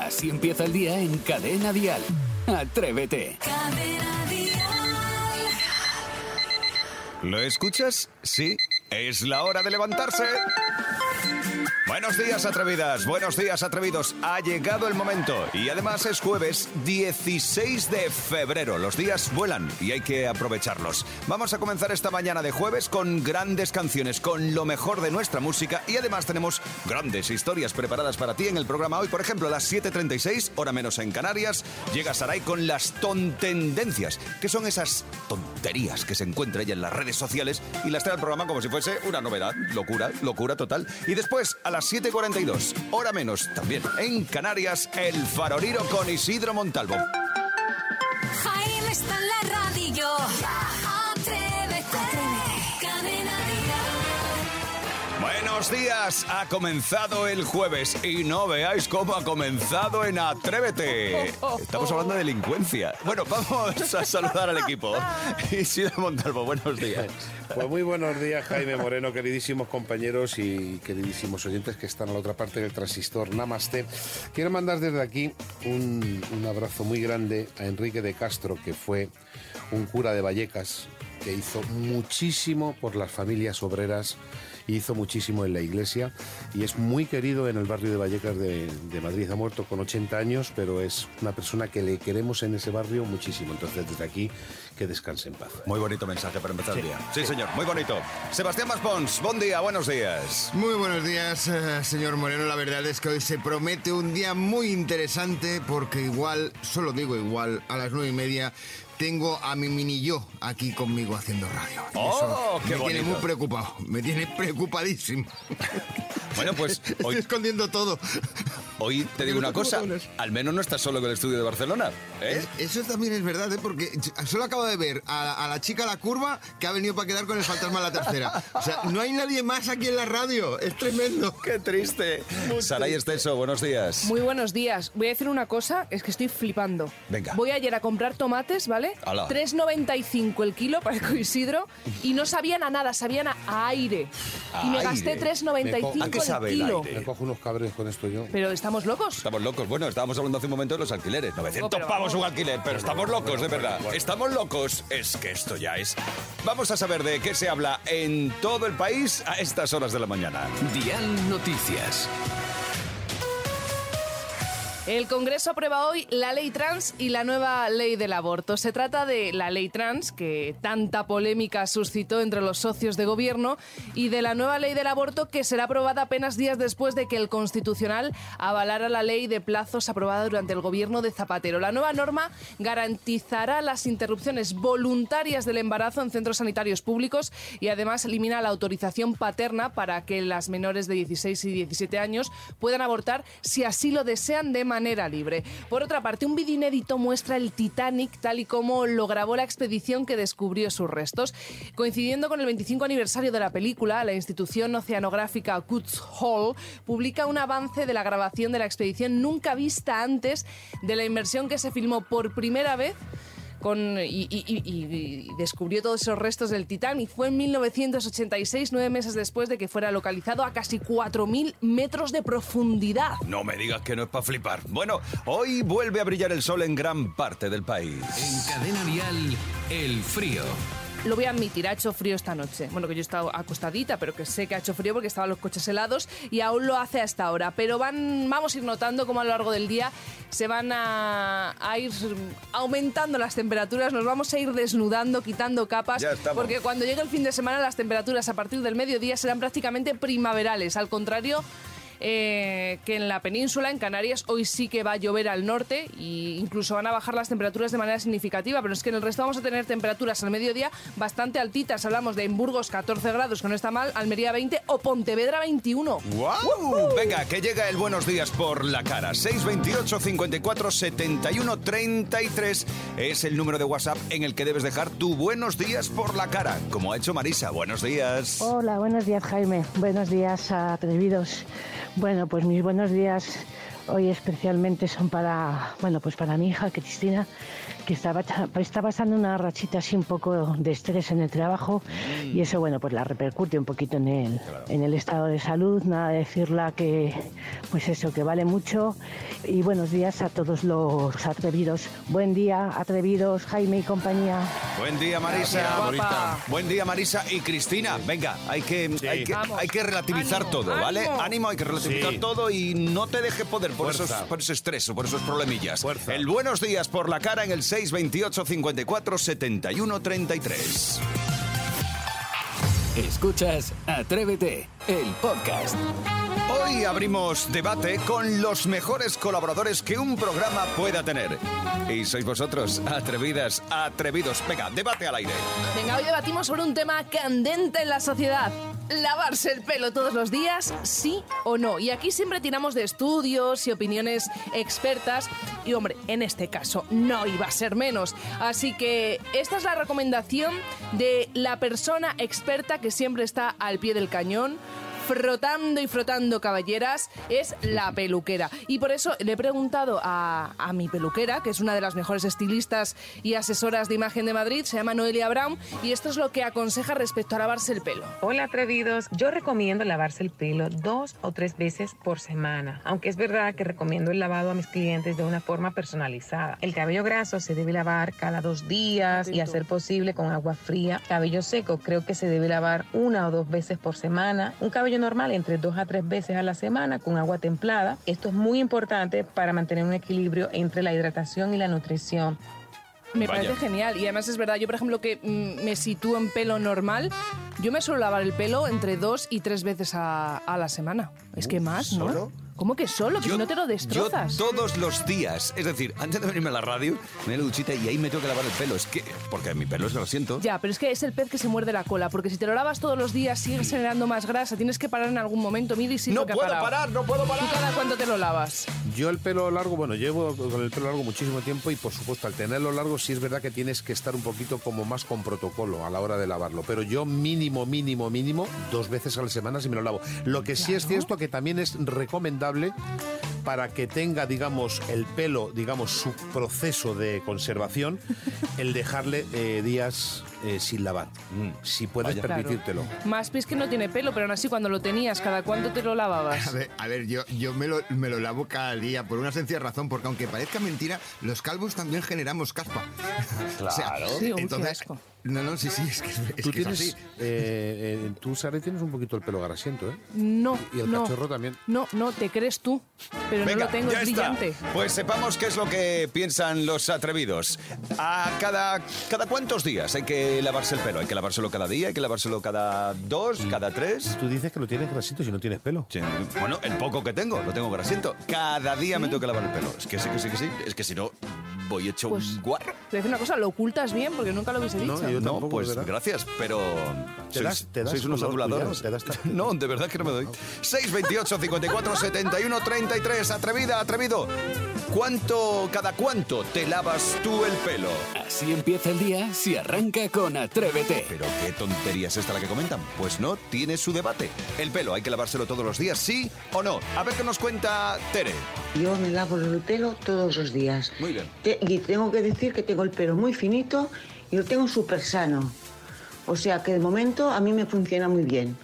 Así empieza el día en Cadena Dial. Atrévete. ¿Lo escuchas? Sí. Es la hora de levantarse. Buenos días, atrevidas. Buenos días, atrevidos. Ha llegado el momento. Y además es jueves 16 de febrero. Los días vuelan y hay que aprovecharlos. Vamos a comenzar esta mañana de jueves con grandes canciones, con lo mejor de nuestra música. Y además tenemos grandes historias preparadas para ti en el programa hoy. Por ejemplo, a las 7.36, hora menos en Canarias, llega Saray con las tontendencias, que son esas tonterías que se encuentra ella en las redes sociales y las trae al programa como si fuese una novedad. Locura, locura total. Y después, a las 7.42, hora menos también en Canarias, el faroriro con Isidro Montalvo. Jaime está. Buenos días, ha comenzado el jueves y no veáis cómo ha comenzado en Atrévete. Estamos hablando de delincuencia. Bueno, vamos a saludar al equipo. Isidro Montalvo, buenos días. Pues muy buenos días, Jaime Moreno, queridísimos compañeros y queridísimos oyentes que están a la otra parte del transistor. Namaste. Quiero mandar desde aquí un, un abrazo muy grande a Enrique de Castro, que fue un cura de Vallecas, que hizo muchísimo por las familias obreras hizo muchísimo en la iglesia y es muy querido en el barrio de Vallecas de, Madrid. Ha muerto con 80 años, pero es una persona que le queremos en ese barrio muchísimo. Entonces, desde aquí, que descanse en paz. Muy bonito mensaje para empezar el día. Sí, señor, muy bonito. Sebastián Maspons, buen día, buenos días. Muy buenos días, eh, señor Moreno. La verdad es que hoy se promete un día muy interesante porque igual, solo digo igual, a las nueve y media tengo a mi mini yo aquí conmigo haciendo radio. ¡Oh, qué me tiene muy preocupado, me tiene preocupadísimo. Bueno, pues Estoy hoy, escondiendo todo. Hoy te digo una cosa, al menos no estás solo con el estudio de Barcelona. ¿eh? Es- Eso también es verdad, ¿eh? porque solo acabo de ver a, a la chica la curva que ha venido para quedar con el fantasma a la tercera. O sea, no hay nadie más aquí en la radio. Es tremendo. ¡Qué triste! Saray Esteso, buenos días. Muy buenos días. Voy a decir una cosa, es que estoy flipando. Venga. Voy ayer a comprar tomates, ¿vale? Ala. 3,95 el kilo para el Isidro y no sabían a nada, sabían a, a aire. A y me aire. gasté 3,95 ¿A qué sabe el el kilo. aire? Me cojo unos cabres con esto yo. Pero estamos locos. Estamos locos. Bueno, estábamos hablando hace un momento de los alquileres. 900 pero pavos un alquiler, pero estamos locos, de verdad. Estamos locos. Es que esto ya es. Vamos a saber de qué se habla en todo el país a estas horas de la mañana. Dial Noticias. El Congreso aprueba hoy la ley trans y la nueva ley del aborto. Se trata de la ley trans, que tanta polémica suscitó entre los socios de gobierno, y de la nueva ley del aborto, que será aprobada apenas días después de que el Constitucional avalara la ley de plazos aprobada durante el gobierno de Zapatero. La nueva norma garantizará las interrupciones voluntarias del embarazo en centros sanitarios públicos y además elimina la autorización paterna para que las menores de 16 y 17 años puedan abortar si así lo desean de manera libre. Por otra parte, un vídeo inédito muestra el Titanic tal y como lo grabó la expedición que descubrió sus restos. Coincidiendo con el 25 aniversario de la película, la institución oceanográfica Woods Hole publica un avance de la grabación de la expedición nunca vista antes de la inmersión que se filmó por primera vez con, y, y- y- y descubrió todos esos restos del Titán y fue en 1986, nueve meses después de que fuera localizado a casi 4.000 metros de profundidad. No me digas que no es para flipar. Bueno, hoy vuelve a brillar el sol en gran parte del país. En Cadena Dial, el frío. Lo voy a admitir, ha hecho frío esta noche. Bueno, que yo he estado acostadita, pero que sé que ha hecho frío porque estaban los coches helados y aún lo hace hasta ahora. Pero van, vamos a ir notando cómo a lo largo del día se van a, a ir aumentando las temperaturas, nos vamos a ir desnudando, quitando capas, Ya estamos. porque cuando llegue el fin de semana las temperaturas a partir del mediodía serán prácticamente primaverales. Al contrario eh, que en la península, en Canarias, hoy sí que va a llover al norte e incluso van a bajar las temperaturas de manera significativa, pero es que en el resto vamos a tener temperaturas al mediodía bastante altitas. Hablamos de en Burgos 14 grados, que no está mal, Almería 20 o Pontevedra 21. ¡Guau! Venga, que llega el buenos días por la cara. 628 54 71 33 es el número de WhatsApp en el que debes dejar tu buenos días por la cara, como ha hecho Marisa. Buenos días. Hola, buenos días Jaime. Buenos días atrevidos. Bueno, pues mis buenos días hoy especialmente son para, bueno, pues para mi hija Cristina, que estaba, está pasando una rachita así un poco de estrés en el trabajo y eso, bueno, pues la repercute un poquito en el, en el estado de salud. Nada de decirla que, pues eso, que vale mucho. Y buenos días a todos los atrevidos. Buen día, atrevidos, Jaime y compañía. Buen día, Marisa. Gracias. Buen día, Marisa y Cristina. Venga, hay que, hay que, hay que relativizar Ánimo, todo, ¿vale? ánimo. Ánimo, hay que relativizar Sí. todo y no te deje poder por Fuerza. esos, por ese estrés o por esos problemillas. Fuerza. El buenos días por la cara en el 628 54 71 33. Escuchas Atrévete, el podcast. Hoy abrimos debate con los mejores colaboradores que un programa pueda tener. Y sois vosotros, atrevidas, atrevidos. Venga, debate al aire. Venga, hoy debatimos sobre un tema candente en la sociedad. ¿Lavarse el pelo todos los días, sí o no? Y aquí siempre tiramos de estudios y opiniones expertas. Y hombre, en este caso no iba a ser menos. Así que esta es la recomendación de la persona experta que siempre está al pie del cañón frotando y frotando caballeras es la peluquera. Y por eso le he preguntado a, a mi peluquera, que es una de las mejores estilistas y asesoras de imagen de Madrid, se llama Noelia Brown, y esto es lo que aconseja respecto a lavarse el pelo. Hola atrevidos, yo recomiendo lavarse el pelo dos o tres veces por semana, aunque es verdad que recomiendo el lavado a mis clientes de una forma personalizada. El cabello graso se debe lavar cada dos días y a ser posible con agua fría. Cabello seco creo que se debe lavar una o dos veces por semana. Un cabello normal entre dos a tres veces a la semana con agua templada. Esto es muy importante para mantener un equilibrio entre la hidratación y la nutrición. Me Vaya. parece genial. Y además es verdad, yo por ejemplo que mm, me sitúo en pelo normal, yo me suelo lavar el pelo entre dos y tres veces a, a la semana. Es que más, ¿no? ¿solo? ¿Cómo que solo? Que si no te lo destrozas. Yo todos los días, es decir, antes de venirme a la radio, me doy la duchita y ahí me tengo que lavar el pelo. Es que, porque mi pelo es lo siento. Ya, pero es que es el pez que se muerde la cola, porque si te lo lavas todos los días sigues generando más grasa, tienes que parar en algún momento. Mira y sí no puedo parado. parar, no puedo ¿Tú parar. cada cuánto te lo lavas? Yo el pelo largo, bueno, llevo con el pelo largo muchísimo tiempo y por supuesto al tenerlo largo sí es verdad que tienes que estar un poquito como más con protocolo a la hora de lavarlo. Pero yo mínimo, mínimo, mínimo, dos veces a la semana si me lo lavo. Lo que sí es cierto que también es recomendable para que tenga, digamos, el pelo, digamos, su proceso de conservación, el dejarle eh, días eh, sin lavar. Si puedes Vaya. permitírtelo. Más pis que no tiene pelo, pero aún así cuando lo tenías, ¿cada cuánto te lo A lavabas? ver, a ver, yo, yo me, lo, me lo lavo cada día por una sencilla razón, porque aunque parezca mentira, los calvos también generamos caspa. Claro. Sí, uy, qué entonces, no, no, sí, sí, es que, es Tú que es tienes, así. eh, eh, tú, Sara, tienes un poquito el pelo grasiento, ¿eh? No, Y el no. cachorro también. No, no, te crees tú, pero Venga, no lo tengo, ya es está. brillante. Pues sepamos qué es lo que piensan los atrevidos. ¿A cada, cada cuántos días hay que lavarse el pelo? ¿Hay que lavárselo cada día? ¿Hay que lavárselo cada dos? ¿Cada tres? Tú dices que lo tienes grasito si no tienes pelo. Sí, Bueno, el poco que tengo, lo tengo grasiento. Cada día me tengo que lavar el pelo. Es que sí, que sí, que sí. Es que si no, voy hecho Pues, un guarro. Te voy a decir una cosa, lo ocultas bien porque nunca lo hubiese dicho. No, yo No, pues verdad. gracias, pero Te sois, das- te das sois unos aduladores. No, de verdad que no me doy. 628 54 71 33. Atrevida, atrevido. ¿Cuánto, cada cuánto te lavas tú el pelo? Así empieza el día si arranca con Atrévete. Pero qué tontería es esta la que comentan. Pues no, tiene su debate. El pelo, ¿hay que lavárselo todos los días, sí o no? A ver qué nos cuenta Tere. Yo me lavo el pelo todos los días. Muy bien. Te- y tengo que decir que tengo el pelo muy finito y lo tengo súper sano. O sea que de momento a mí me funciona muy bien.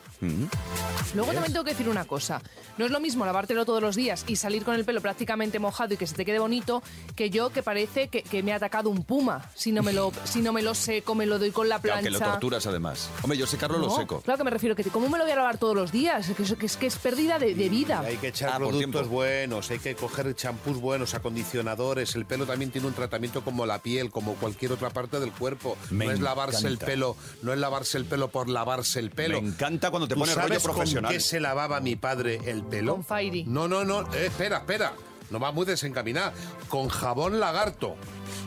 Luego también tengo que decir una cosa. No es lo mismo lavártelo todos los días y salir con el pelo prácticamente mojado y que se te quede bonito que yo que parece que, que me ha atacado un puma. Si no me lo, si no me lo seco, me lo doy con la plancha. Claro, que lo torturas además. Hombre, yo secarlo lo No, seco. Claro que me refiero que ¿cómo me lo voy a lavar todos los días? Que, es, que es pérdida de, de vida. Hay que echar Ah, productos buenos, hay que coger champús buenos, acondicionadores. El pelo también tiene un tratamiento como la piel, como cualquier otra parte del cuerpo. Me no es lavarse el pelo, no es lavarse el pelo por lavarse el pelo. Me encanta cuando te ¿Tú pones rollo sabes profesional. con qué se lavaba mi padre el pelo? Con Fairy. No, no, no. eh, espera, espera. No va muy desencaminada. Con jabón lagarto.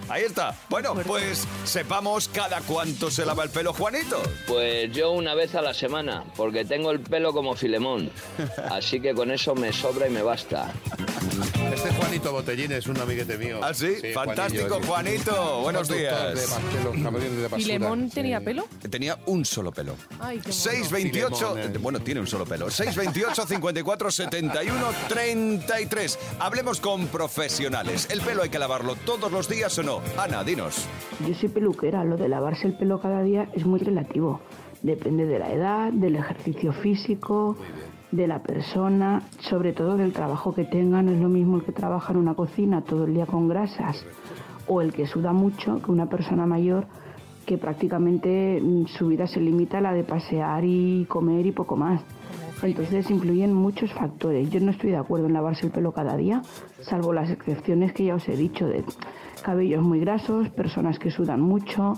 Ahí está. Bueno, pues sepamos cada cuánto se lava el pelo Juanito. Pues yo una vez a la semana, porque tengo el pelo como Filemón. Así que con eso me sobra y me basta. Este Juanito Botellín es un amiguete mío. ¿Ah, sí? Fantástico, Juanito. Buenos días. De, ba- de los camiones de basura. ¿Y Lemón Sí. tenía pelo? Tenía un solo pelo. Ay, qué mono. 628, Filemón, eh. bueno, tiene un solo pelo. 628 54 71 33. Hablemos con profesionales. ¿El pelo hay que lavarlo todos los días o no? Ana, dinos. Yo soy peluquera, lo de lavarse el pelo cada día es muy relativo. Depende de la edad, del ejercicio físico, de la persona, sobre todo del trabajo que tenga. No es lo mismo el que trabaja en una cocina todo el día con grasas o el que suda mucho que una persona mayor que prácticamente mm, su vida se limita a la de pasear y comer y poco más. Entonces influyen muchos factores. Yo no estoy de acuerdo en lavarse el pelo cada día, salvo las excepciones que ya os he dicho de cabellos muy grasos, personas que sudan mucho,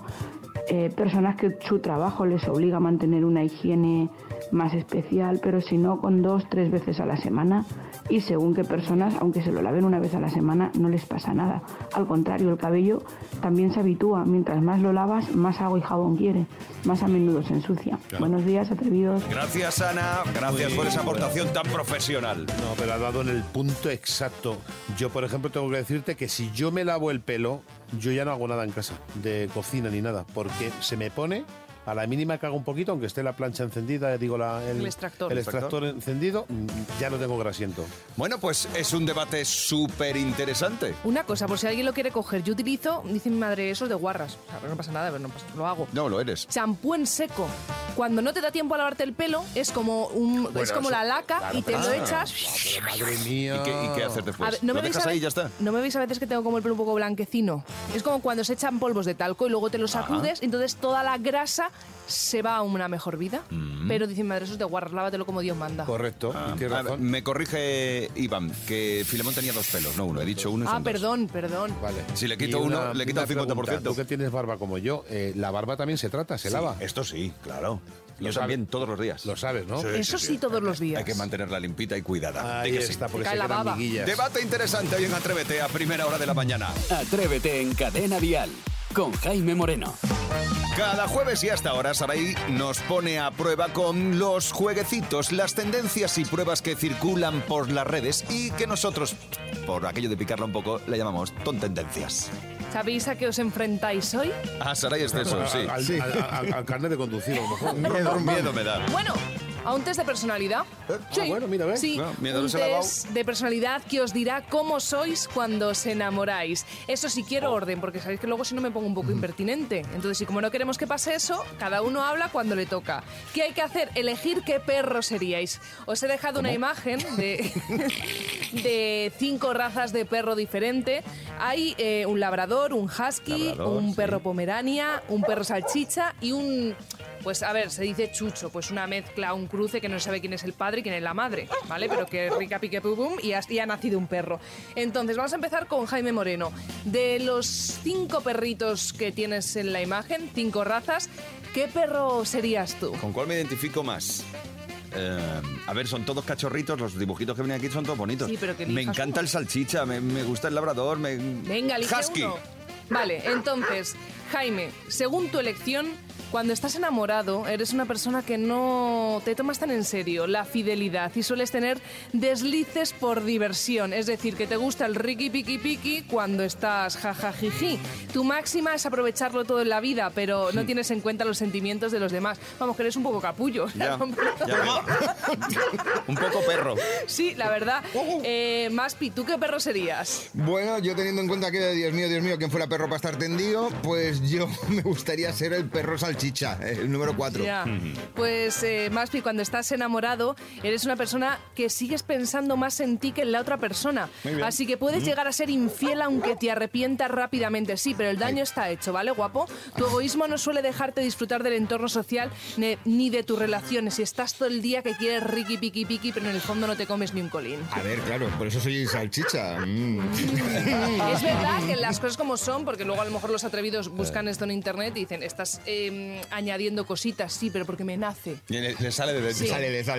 eh, personas que su trabajo les obliga a mantener una higiene más especial, pero si no, con dos, tres veces a la semana. Y según qué personas, aunque se lo laven una vez a la semana, no les pasa nada. Al contrario, el cabello también se habitúa. Mientras más lo lavas, más agua y jabón quiere. Más a menudo se ensucia. Buenos días, atrevidos. Gracias, Ana. Gracias Muy por esa bueno. aportación tan profesional. No, pero ha dado en el punto exacto. Yo, por ejemplo, tengo que decirte que si yo me lavo el pelo, yo ya no hago nada en casa, de cocina ni nada, porque se me pone a la mínima que hago un poquito, aunque esté la plancha encendida, digo la, El extractor. el extractor encendido, mm, ya no tengo grasiento. Bueno, pues es un debate súper interesante. Una cosa, por si alguien lo quiere coger, yo utilizo, dice mi madre, esos de guarras. O sea, no pasa nada, pero no pasa, lo hago. No, lo eres. Champú en seco. Cuando no te da tiempo a lavarte el pelo, es como un, es como eso- la laca claro, y te lo Ah. echas. Madre mía. ¿Y qué, y qué hacer después? Ver, ¿no me ¿Lo veis dejas a ahí y ve- ya está? ¿No me veis a veces que tengo como el pelo un poco blanquecino? Es como cuando se echan polvos de talco y luego te los sacudes, entonces toda la grasa se va a una mejor vida. Mm. Pero dicen, madre, eso es de guarras, lávatelo como Dios manda. Correcto, Ah, ver, me corrige Iván, que Filemón tenía dos pelos, no uno. He dicho uno y Ah, son dos. perdón, perdón. Vale. Si le quito uno, le quito el 50%. pregunta, Tú que tienes barba como yo, eh, la barba también se trata, se Sí, lava. Esto sí, claro. Lo Yo sabe- también, todos los días. Lo sabes, ¿no? Eso sí, todos los días. Hay que mantenerla limpita y cuidada. Ahí que sí. está, porque cae se la baba. Debate interesante hoy en Atrévete a primera hora de la mañana. Atrévete en Cadena Dial con Jaime Moreno. Cada jueves y hasta ahora Saray nos pone a prueba con los jueguecitos, las tendencias y pruebas que circulan por las redes y que nosotros, por aquello de picarla un poco, le llamamos tontendencias. ¿Sabéis a qué os enfrentáis hoy? A Saray es de eso, sí. Al, al- al- al carnet de conducir, a lo mejor. Miedo, miedo me da. Bueno, a un test de personalidad. ah, bueno, mira, ¿ves? Sí, No, miedo, un no se la ha dado. test de personalidad que os dirá cómo sois cuando os enamoráis. Eso sí Oh. quiero orden, porque sabéis que luego si no me pongo un poco impertinente. Entonces, y como no queremos que pase eso, cada uno habla cuando le toca. ¿Qué hay que hacer? Elegir qué perro seríais. Os he dejado una imagen de, de cinco razas de perro diferente. Hay eh, un labrador, un husky, Labrador, un sí. perro pomerania, un perro salchicha y un... Pues a ver, se dice chucho, pues una mezcla, un cruce que no se sabe quién es el padre y quién es la madre, ¿vale? Pero que rica pique pum pum y ha, y ha nacido un perro. Entonces, vamos a empezar con Jaime Moreno. De los cinco perritos que tienes en la imagen, cinco razas, ¿qué perro serías tú? ¿Con cuál me identifico más? Eh, a ver, son todos cachorritos, los dibujitos que vienen aquí son todos bonitos. Sí, pero que me encanta uno. el salchicha, me, me gusta el labrador, me... Venga, Husky. uno. Vale, entonces, Jaime, según tu elección, cuando estás enamorado, eres una persona que no te tomas tan en serio la fidelidad y sueles tener deslices por diversión. Es decir, que te gusta el riqui piqui piqui cuando estás jajajiji. Tu máxima es aprovecharlo todo en la vida, pero no tienes en cuenta los sentimientos de los demás. Vamos, que eres un poco capullo. Ya, ya veo. Un poco perro. Sí, la verdad. Eh, Maspi, ¿tú qué perro serías? Bueno, yo teniendo en cuenta que, Dios mío, Dios mío, ¿quién fuera perro para estar tendido? Pues yo me gustaría ser el perro salchicha, el número 4. Ya. Pues, eh, Maspi, cuando estás enamorado, eres una persona que sigues pensando más en ti que en la otra persona. Así que puedes llegar a ser infiel aunque te arrepientas rápidamente. Sí, pero el daño está hecho, ¿vale, guapo? Tu egoísmo no suele dejarte disfrutar del entorno social ni de tus relaciones. Y estás todo el día que quieres riqui piqui piqui, pero en el fondo no te comes ni un colín. A ver, claro, por eso soy salchicha. Mm. Es verdad que las cosas como son, porque luego a lo mejor los atrevidos buscan esto en internet y dicen, estás eh, añadiendo cositas, sí, pero porque me nace. Y Le, le sale de dentro. Sí,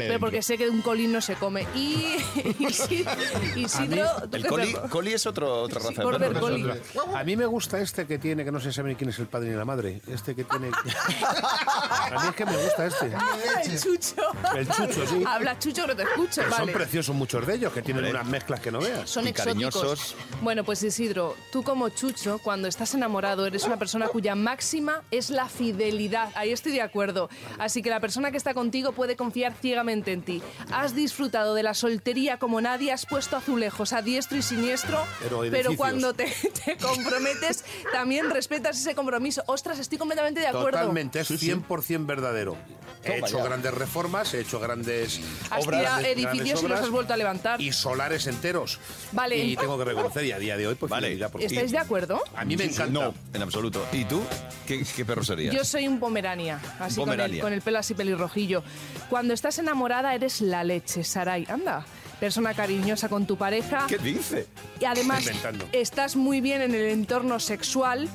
pero porque sé que un colín no se come. Y. ¿tú El qué coli, coli es otro, otra raza de border perro. collie. A mí me gusta este que tiene, que no se sabe ni quién es el padre ni la madre. Este que tiene. A mí es que me gusta este. Ah, el chucho. El chucho, sí. Habla chucho, no te escucho. Pero Son Vale. preciosos muchos de ellos, que tienen Hombre. unas mezclas que no veas. Son Y exóticos. cariñosos. Bueno, pues Isidro, tú como Chucho, cuando estás enamorado, eres una persona cuya máxima es la fidelidad. Ahí estoy de acuerdo. Así que la persona que está contigo puede confiar ciegamente en ti. Has disfrutado de la soltería como nadie, has puesto azulejos a diestro y siniestro, Pero pero edificios. cuando te, te comprometes, también respetas ese compromiso. Ostras, estoy completamente de acuerdo. Totalmente, es 100% verdadero. He hecho grandes reformas, he hecho grandes Has obras, tirado grandes edificios y los obras has vuelto a levantar. y solares enteros. Vale. Y tengo que reconocer, y a día de hoy, pues Vale. porque ¿Estáis de acuerdo? A mí me encanta. No, en absoluto. ¿Y tú? ¿Qué, qué perro serías? Yo soy un pomerania, así Con, el, con el pelo así pelirrojillo. Cuando estás enamorada eres la leche, Saray. Anda, persona cariñosa con tu pareja. ¿Qué dice? Y además Inventando. estás muy bien en el entorno sexual,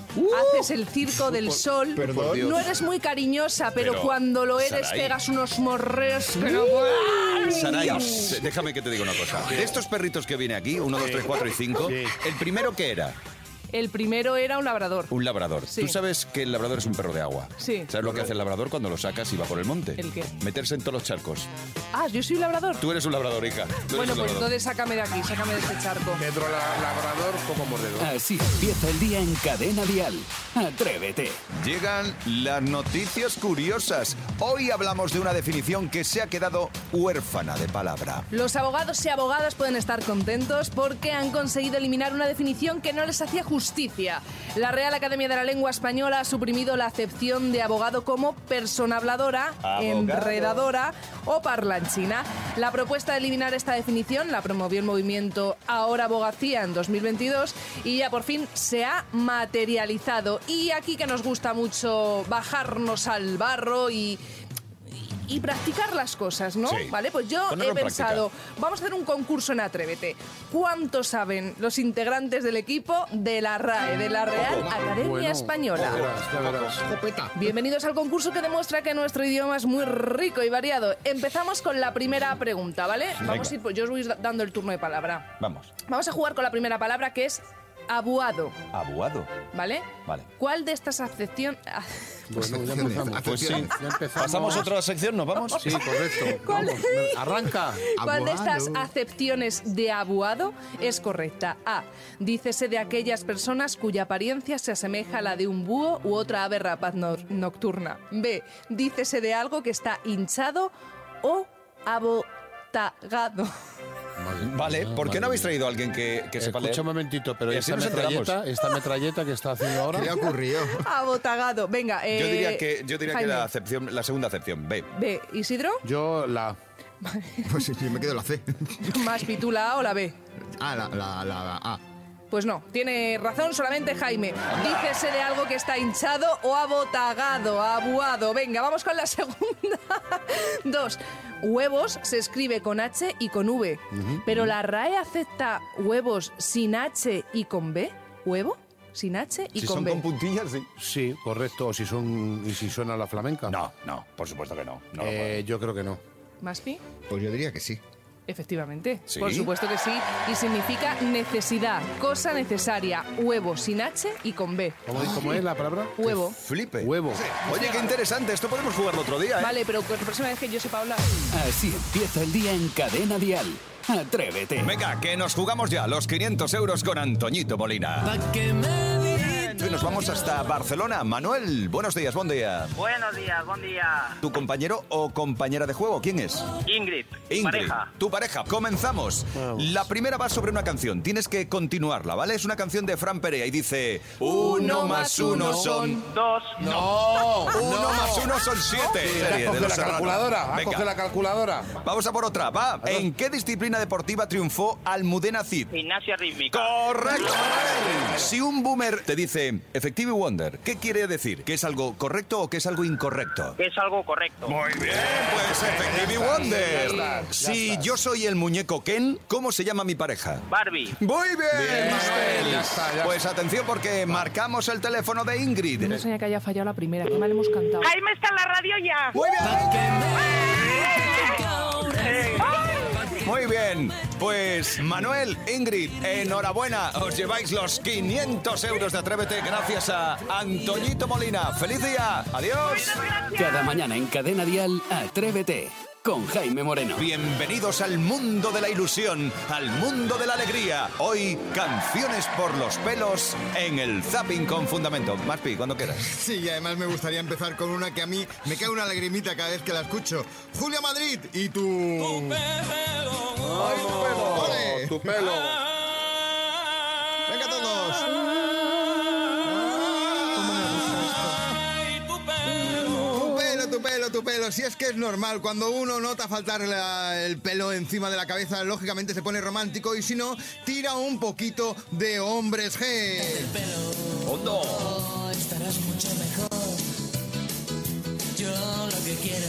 haces el circo del sol, perdón. no eres muy cariñosa, pero, Pero, cuando lo eres pegas unos morreos que no puedes. Saray, déjame que te diga una cosa. De estos perritos que viene aquí, 1, 2, 3, 4 y 5, Sí. el primero que era El primero era un labrador. un labrador. Sí. Tú sabes que el labrador es un perro de agua. Sí. ¿Sabes lo que hace el labrador cuando lo sacas y va por el monte? ¿El qué? Meterse en todos los charcos. Ah, yo soy un labrador. Tú eres un labrador, hija. Tú Bueno, pues labrador. entonces sácame de aquí, sácame de este charco. Pedro la- Labrador como mordedor. Así empieza el día en Cadena Dial. Atrévete. Llegan las noticias curiosas. Hoy hablamos de una definición que se ha quedado huérfana de palabra. Los abogados y abogadas pueden estar contentos porque han conseguido eliminar una definición que no les hacía justicia. La Real Academia de la Lengua Española ha suprimido la acepción de abogado como persona habladora, Abogado. enredadora o parlanchina. La propuesta de eliminar esta definición la promovió el movimiento Ahora Abogacía en 2022 y ya por fin se ha materializado. Y aquí que nos gusta mucho bajarnos al barro y y practicar las cosas, ¿no? Sí. Vale, pues yo Ponerlo he pensado, vamos a hacer un concurso en Atrévete. ¿Cuánto saben los integrantes del equipo de la RAE, de la Real Academia Bueno, Española? Bienvenidos al concurso que demuestra que nuestro idioma es muy rico y variado. Empezamos con la primera pregunta, ¿vale? Vamos a ir, pues yo os voy dando el turno de palabra. Vamos. Vamos a jugar con la primera palabra que es abuado, Abuado. ¿vale? Vale. ¿Cuál de estas acepciones... Bueno, ya empezamos. Pues sí. Ya empezamos. ¿Pasamos a otra sección? ¿Nos vamos? Sí, correcto. ¿Cuál? Vamos, arranca. ¿Cuál de estas acepciones de abuado es correcta? A. Dícese de aquellas personas cuya apariencia se asemeja a la de un búho u otra ave rapaz no- nocturna. B. Dícese de algo que está hinchado o abotagado. Vale, ¿por qué no habéis traído a alguien que, que sepa leer? Escucha un momentito, pero esta metralleta, esta metralleta que está haciendo ahora. ¿Qué le ocurrió? Abotagado. Venga, eh, Yo diría que, yo diría que Jaime. la, acepción, la segunda acepción, B. B. ¿Isidro? Yo la. Pues sí, me quedo la C. Más pitula A o la B. Ah, la, la, la A. Pues no, tiene razón solamente Jaime. Dícese de algo que está hinchado o abotagado, abuado. Venga, vamos con la segunda. Dos. Huevos se escribe con H y con V. Pero la RAE acepta huevos sin H y con B. ¿Huevo? Sin H y Si con son B. con puntillas, sí. Sí, correcto. O si son y si suena la flamenca. No, no, por supuesto que no. no lo Eh, yo creo que no. ¿Maspi? Pues yo diría que sí. Efectivamente. ¿Sí? Por supuesto que sí. Y significa necesidad, cosa necesaria. Huevo sin H y con B. ¿Cómo, cómo es la palabra? Huevo. Flipe. Huevo. Oye, qué interesante. Esto podemos jugarlo otro día, ¿eh? Vale, pero la próxima vez que yo sepa hablar. Así empieza el día en Cadena Dial. Atrévete. Venga, que nos jugamos ya los 500 euros con Antoñito Molina. Y nos vamos hasta Barcelona. Manuel, buenos días, buen día. Buenos días, buen día. ¿Tu compañero o compañera de juego? ¿Quién es? Ingrid, Ingrid, pareja. tu pareja. Comenzamos. La primera va sobre una canción. Tienes que continuarla, ¿vale? Es una canción de Fran Perea y dice... Uno más uno son... Dos. ¡No! Uno más uno son siete. Serie de Coge Los la Serrano. calculadora. Venga. Coge la calculadora. Vamos a por otra. Va. ¿En qué disciplina deportiva triunfó Almudena Cid? Gimnasia rítmica. Correcto. Si un boomer te dice, Effective Wonder, ¿qué quiere decir? ¿Que es algo correcto o que es algo incorrecto? Es algo correcto. Muy bien, pues Effective Wonder. Si yo soy el muñeco Ken, ¿cómo se llama mi pareja? Barbie. Muy bien, Bien, Manuel. ya está, ya Pues atención porque marcamos el teléfono de Ingrid. No sé que haya fallado la primera, que mal hemos cantado. Jaime está en la radio ya. Muy bien. Muy bien, pues Manuel, Ingrid, enhorabuena, os lleváis los 500 euros de Atrévete gracias a Antoñito Molina. ¡Feliz día! ¡Adiós! Cada mañana en Cadena Dial, Atrévete con Jaime Moreno. Bienvenidos al mundo de la ilusión, al mundo de la alegría. Hoy, canciones por los pelos en el Zapping con Fundamento. Maspi, cuando quieras. Sí, y además me gustaría empezar con una que a mí me cae una lagrimita cada vez que la escucho. Julia Madrid y tu... ¡Ay, tu pelo! ¡Ole! ¡Tu pelo! Venga todos. Pelo, tu pelo, pelo. Si es que es normal, cuando uno nota faltar la- el pelo encima de la cabeza, lógicamente se pone romántico y si no, tira un poquito de hombres G. ¡Hondo! estarás mucho mejor. Yo lo que quiero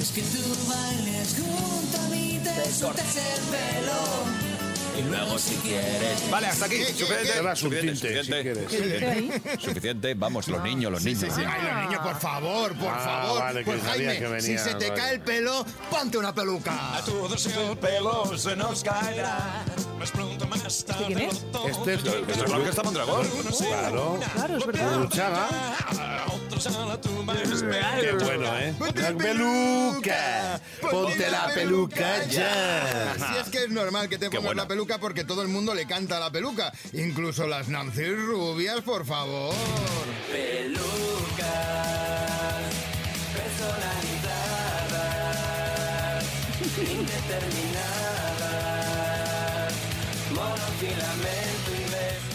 es que tú bailes junto a mí, te sueltes el pelo. Y luego si quieres. Vale, hasta aquí. Suficiente. Suficiente, suficiente. Suficiente. Vamos, los niños, los niños. sí, sí. Ay, los niños, por favor, por Ah, favor. vale, que pues Jaime, que venía, si se te vale. cae el pelo, ponte una peluca. Todos el pelo se nos caerá. Más pronto, tarde. quién es? Este es ¿Esto es lo que está Mondragón? Claro. Claro, es verdad. Luchaga. Otros a la tumba. Qué bueno, ¿eh? La peluca. Ponte la peluca ya. Si es que es normal que te pongas bueno. la peluca porque todo el mundo le canta la peluca. Incluso las Nancy rubias, por favor.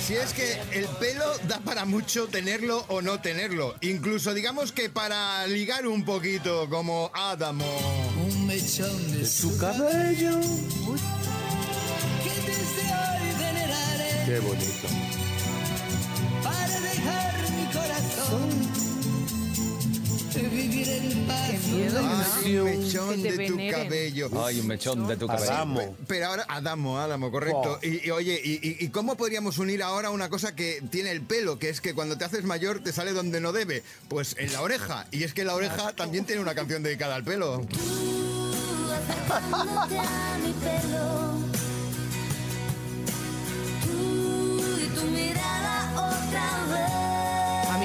Si es que el pelo da para mucho tenerlo o no tenerlo. Incluso digamos que para ligar un poquito como Adamo. Un mechón de Su cabello. que desde hoy veneraré Qué bonito. para dejar mi corazón. Ay, un mechón de tu veneren. cabello. Ay, un mechón de tu cabeza. Adamo. Pero ahora, Adamo, Adamo, correcto. Oh. Y, y, oye, y, cómo podríamos unir ahora una cosa que tiene el pelo? Que es que cuando te haces mayor te sale donde no debe. Pues en la oreja. Y es que la oreja también tiene una canción dedicada al pelo. acercándote a mi pelo.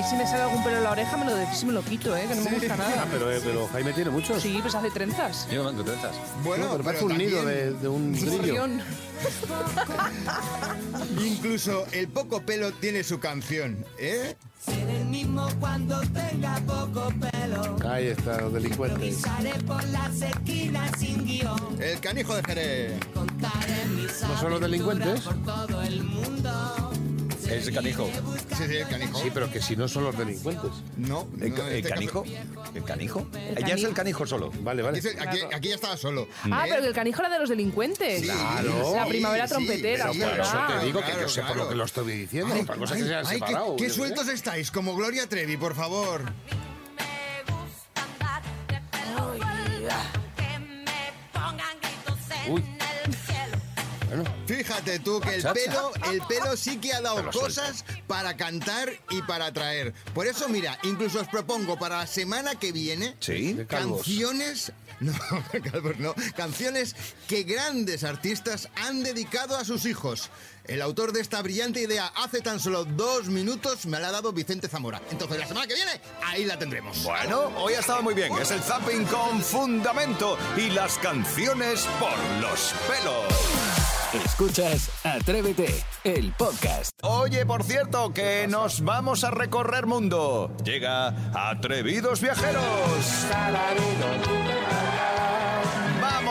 Si me sale algún pelo en la oreja me lo decís y me lo quito, ¿eh? Que no me gusta Ah, nada. pero, eh, pero Jaime tiene muchos. Sí, pues hace trenzas. Yo me trenzas. Bueno, No, pero parece un nido de, de un grillo. Gorrión. Incluso el poco pelo tiene su canción, ¿eh? Ser el mismo cuando tenga poco pelo. Ahí está, los delincuentes. Sale por las esquinas sin guion. El canijo de Jerez. Contaré mis ¿No son los delincuentes? por todo el mundo. Es canijo. Sí, sí, el canijo. Sí, pero que si no son los delincuentes. No, ¿El, no, en el este canijo? ¿El canijo? Ya es el canijo solo. Vale, vale. dice, aquí, aquí ya estaba solo. Ah, ¿eh? pero que el canijo era de los delincuentes. Claro. La primavera Sí, trompetera, sí, Por eso te digo que Claro, yo sé por lo que lo estoy diciendo. Ay, cosa ay, que se ay, qué- separado. qué, qué sueltos estáis, como Gloria Trevi, por favor. Me Fíjate tú que el pelo, el pelo sí que ha dado cosas para cantar y para atraer. Por eso, mira, incluso os propongo para la semana que viene Sí. canciones. No, calvos no. Canciones que grandes artistas han dedicado a sus hijos. El autor de esta brillante idea hace tan solo dos minutos me la ha dado Vicente Zamora. Entonces, la semana que viene, ahí la tendremos. Bueno, hoy ha estado muy bien. Es el zapping con fundamento y las canciones por los pelos. Escuchas Atrévete, el podcast. Oye, por cierto, que nos vamos a recorrer mundo. Llega Atrevidos Viajeros.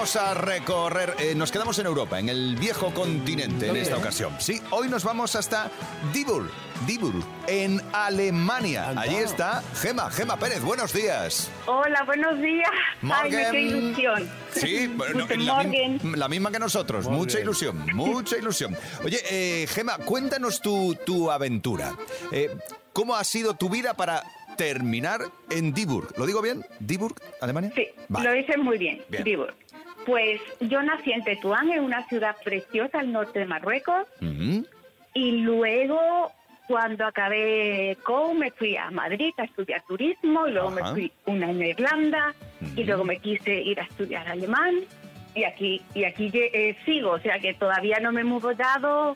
Vamos a recorrer, eh, nos quedamos en Europa, en el viejo continente en esta ocasión. Sí, hoy nos vamos hasta Dibur, Dibur, en Alemania. Allí está Gema, Gema Pérez, buenos días. Hola, buenos días. Jaime, qué ilusión. Sí, bueno, la, la misma que nosotros, mucha ilusión, mucha ilusión. Oye, eh, Gema, cuéntanos tu, tu aventura. Eh, ¿Cómo ha sido tu vida para terminar en Dieburg? ¿Lo digo bien? ¿Dieburg, Alemania? Sí, Vale. lo dices muy bien, Bien. Dibur. Pues yo nací en Tetuán, en una ciudad preciosa al norte de Marruecos, y luego cuando acabé COU me fui a Madrid a estudiar turismo, y luego Ajá. me fui un año a Irlanda, y luego me quise ir a estudiar alemán, y aquí y aquí eh, sigo, o sea que todavía no me he mudado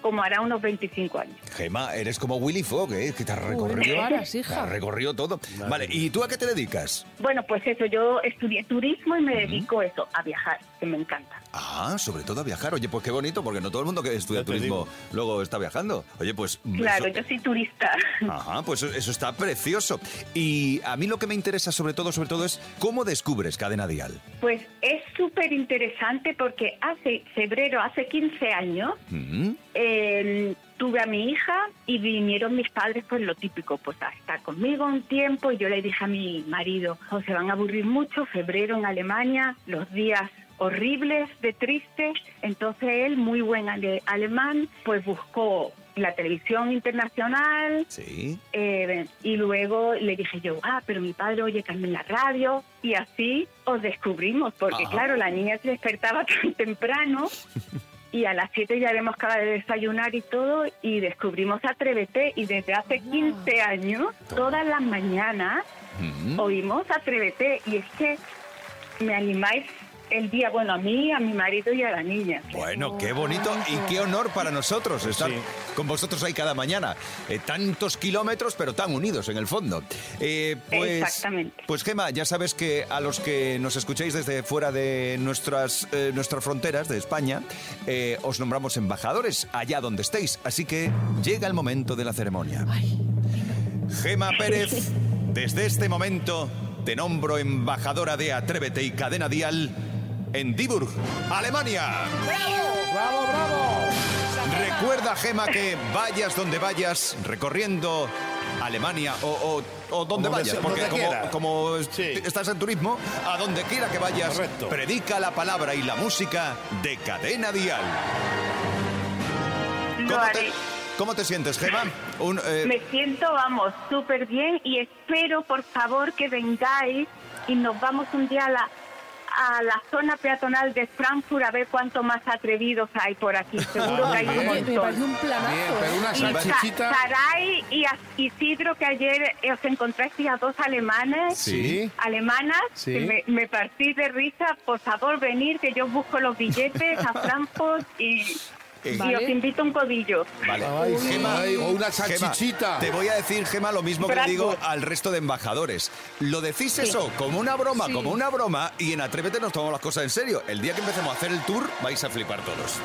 como hará unos 25 años. Gema, eres como Willy Fogg, ¿eh? Que te has recorrido. recorrido todo. Vale, ¿y tú a qué te dedicas? Bueno, pues eso, yo estudié turismo y me dedico eso, a viajar, que me encanta. Ah, sobre todo a viajar. Oye, pues qué bonito, porque no todo el mundo que estudia turismo luego está viajando. Oye, pues... Claro, eso- yo soy turista. Ajá, pues eso- eso está precioso. Y a mí lo que me interesa sobre todo, sobre todo es cómo descubres Cadena Dial. Pues es súper interesante porque hace febrero, hace 15 años, Mm, eh, tuve a mi hija y vinieron mis padres, pues lo típico, pues a estar conmigo un tiempo y yo le dije a mi marido, "Jo, se van a aburrir mucho, febrero en Alemania, los días horribles de tristes, entonces él, muy buen ale- alemán, pues buscó la televisión internacional, Sí. eh, y luego le dije yo, ah, pero mi padre oye también la radio. Y así os descubrimos, porque Ajá. claro, la niña se despertaba tan temprano y a las 7 ya habíamos acabado de desayunar y todo y descubrimos Atrévete y desde hace 15 años, todas las mañanas, oímos Atrévete y es que me animáis el día, bueno, a mí, a mi marido y a la niña. Bueno, qué bonito y qué honor para nosotros estar con vosotros ahí cada mañana. Eh, tantos kilómetros, pero tan unidos en el fondo. Eh, pues, Exactamente. Pues Gema, ya sabes que a los que nos escucháis desde fuera de nuestras, eh, nuestras fronteras, de España, eh, os nombramos embajadores allá donde estéis. Así que llega el momento de la ceremonia. Gema Pérez, desde este momento te nombro embajadora de Atrévete y Cadena Dial en Dieburg, Alemania. ¡Bravo, bravo! Recuerda, Gema, que vayas donde vayas, recorriendo Alemania o, o- o donde Como vayas, porque donde como, estás en turismo, a donde quiera que vayas, Correcto. predica la palabra y la música de Cadena Dial. Lo ¿Cómo te, haré. cómo te sientes, Gema? Un, eh, Me siento, vamos, súper bien y espero, por favor, que vengáis y nos vamos un día a la, a la zona peatonal de Frankfurt a ver cuánto más atrevidos hay por aquí. Seguro Ah, que hay muy un bien. montón. Me un planazo, Bien, pero una Y salchichita. Sa- Saray y Isidro, que ayer eh, os encontrasteis a dos alemanes. Sí. Alemanas, Sí. que me, me partí de risa. Por favor, venir, que yo busco los billetes a Frankfurt y, Eh, y os invito un codillo. Vale. Ay, Gema, ay, o una Gema, salchichita. te voy a decir, Gema, lo mismo que le digo al resto de embajadores. Lo decís Sí. eso como una broma, Sí. como una broma, y en Atrévete nos tomamos las cosas en serio. El día que empecemos a hacer el tour, vais a flipar todos.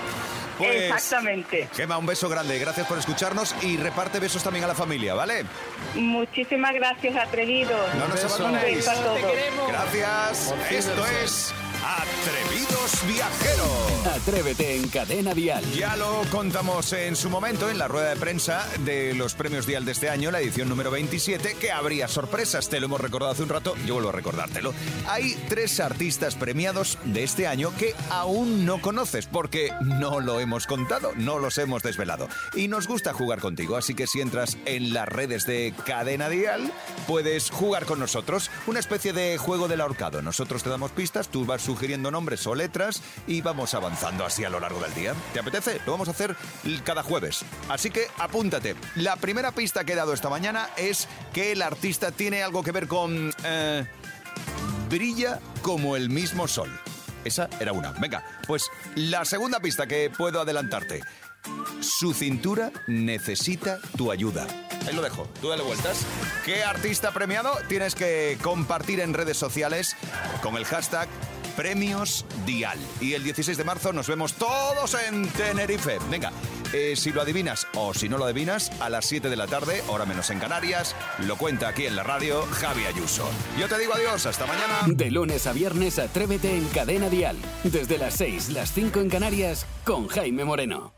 Pues, Exactamente. Gema, un beso grande, gracias por escucharnos y reparte besos también a la familia, ¿vale? Muchísimas gracias, atrevidos. No nos abandonéis. Gracias. Esto es Atrevidos Viajeros. Atrévete en Cadena Dial. Ya lo contamos en su momento en la rueda de prensa de los premios Dial de este año, la edición número 27, que habría sorpresas. Te lo hemos recordado hace un rato, yo vuelvo a recordártelo. Hay tres artistas premiados de este año que aún no conoces porque no lo hemos contado, no los hemos desvelado. Y nos gusta jugar contigo, así que si entras en las redes de Cadena Dial, puedes jugar con nosotros. Una especie de juego del ahorcado. Nosotros te damos pistas, tú vas sugiriendo nombres o letras y vamos avanzando así a lo largo del día. ¿Te apetece? Lo vamos a hacer cada jueves. Así que apúntate. La primera pista que he dado esta mañana es que el artista tiene algo que ver con... eh, brilla como el mismo sol. Esa era una. Venga, pues la segunda pista que puedo adelantarte. Su cintura necesita tu ayuda. Ahí lo dejo, tú dale vueltas. ¿Qué artista premiado? Tienes que compartir en redes sociales con el hashtag Premios Dial. Y el 16 de marzo nos vemos todos en Tenerife. Venga, Eh, si lo adivinas o si no lo adivinas, a las 7 de la tarde, hora menos en Canarias, lo cuenta aquí en la radio Javi Ayuso. Yo te digo adiós, hasta mañana. De lunes a viernes, atrévete en Cadena Dial. Desde las 6, las 5 en Canarias, con Jaime Moreno.